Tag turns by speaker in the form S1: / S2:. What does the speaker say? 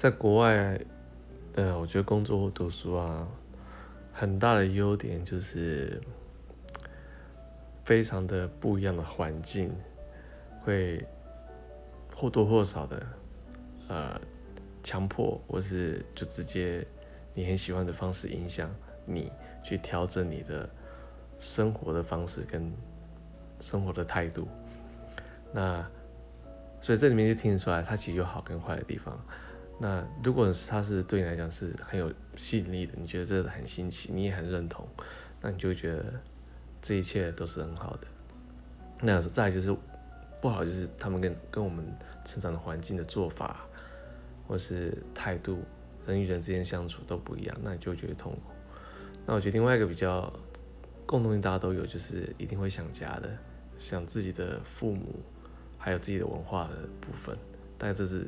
S1: 在国外，呃，我觉得工作或读书啊，很大的优点就是非常的不一样的环境，会或多或少的，呃，强迫或是就直接你很喜欢的方式影响你去调整你的生活的方式跟生活的态度。那所以这里面就听得出来，它其实有好跟坏的地方。那如果是它是对你来讲是很有吸引力的，你觉得这个很新奇，你也很认同，那你就觉得这一切都是很好的。那再来就是不好，就是他们跟跟我们成长的环境的做法，或是态度，人与人之间相处都不一样，那你就觉得痛苦。那我觉得另外一个比较共同性大家都有，就是一定会想家的，想自己的父母，还有自己的文化的部分。大概这是